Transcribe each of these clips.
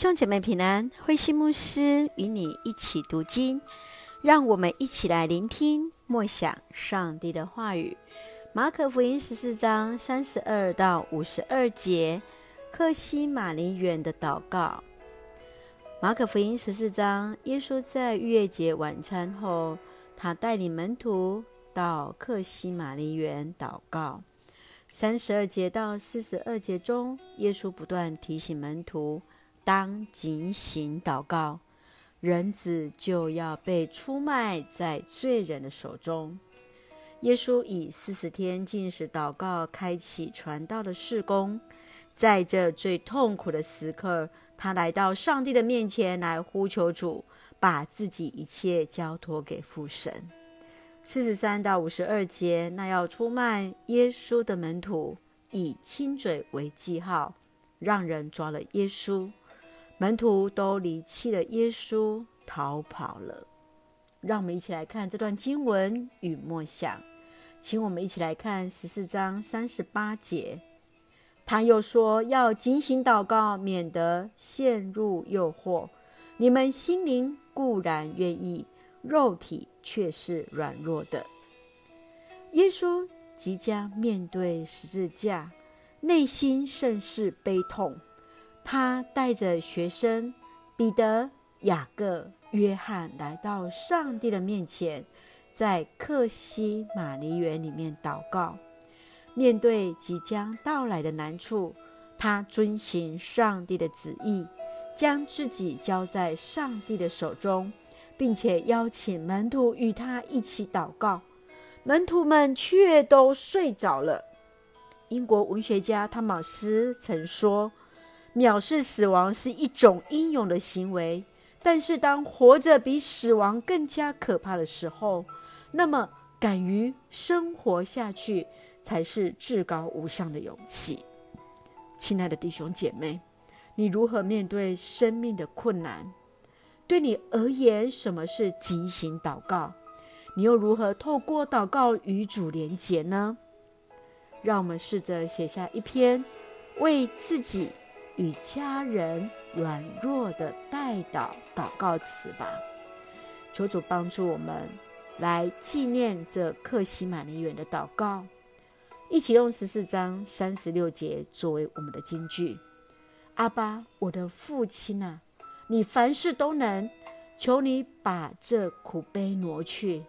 兄姐妹平安，慧馨牧师与你一起读经，让我们一起来聆听默想上帝的话语。马可福音十四章三十二到五十二节，克西马林园的祷告。马可福音十四章，耶稣在逾越节晚餐后，他带领门徒到克西马林园祷告。三十二节到四十二节中，耶稣不断提醒门徒。当警醒祷告，人子就要被出卖在罪人的手中。耶稣以四十天禁食祷告开启传道的事工，在这最痛苦的时刻，他来到上帝的面前来呼求主，把自己一切交托给父神。四十三到五十二节，那要出卖耶稣的门徒以亲嘴为记号，让人抓了耶稣。门徒都离弃了耶稣，逃跑了。让我们一起来看这段经文与默想，请我们一起来看十四章三十八节。他又说：“要警醒祷告，免得陷入诱惑。你们心灵固然愿意，肉体却是软弱的。”耶稣即将面对十字架，内心甚是悲痛。他带着学生彼得、雅各、约翰来到上帝的面前，在客西马尼园里面祷告。面对即将到来的难处，他遵行上帝的旨意，将自己交在上帝的手中，并且邀请门徒与他一起祷告。门徒们却都睡着了。英国文学家汤马斯曾说，藐视死亡是一种英勇的行为，但是当活着比死亡更加可怕的时候，那么敢于生活下去才是至高无上的勇气。亲爱的弟兄姐妹，你如何面对生命的困难？对你而言，什么是警醒祷告？你又如何透过祷告与主连结呢？让我们试着写下一篇为自己。与家人软弱的代祷祷告词吧，求主帮助我们来纪念这克西马尼园的祷告，一起用十四章三十六节作为我们的金句。阿爸，我的父亲啊，你凡事都能，求你把这苦杯挪去，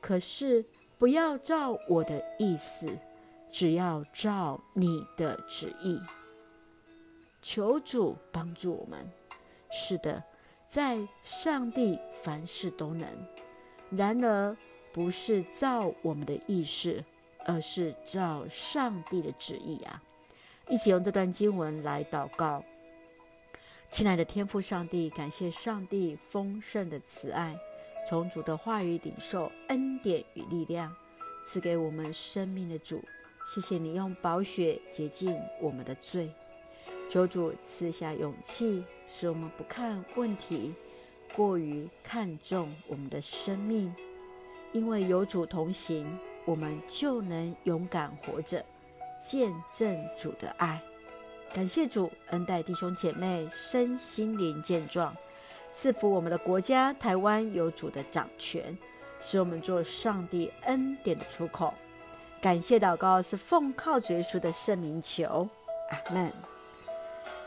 可是不要照我的意思，只要照你的旨意。求主帮助我们。是的，在上帝凡事都能。然而，不是照我们的意思，而是照上帝的旨意啊！一起用这段经文来祷告。亲爱的天父上帝，感谢上帝丰盛的慈爱，从主的话语领受恩典与力量，赐给我们生命的主。谢谢你用宝血洁净我们的罪。求主赐下勇气，使我们不看问题过于看重我们的生命，因为有主同行，我们就能勇敢活着，见证主的爱。感谢主恩待弟兄姐妹身心灵健壮，赐福我们的国家台湾有主的掌权，使我们做上帝恩典的出口。感谢祷告是奉靠主耶稣的圣名求，阿门。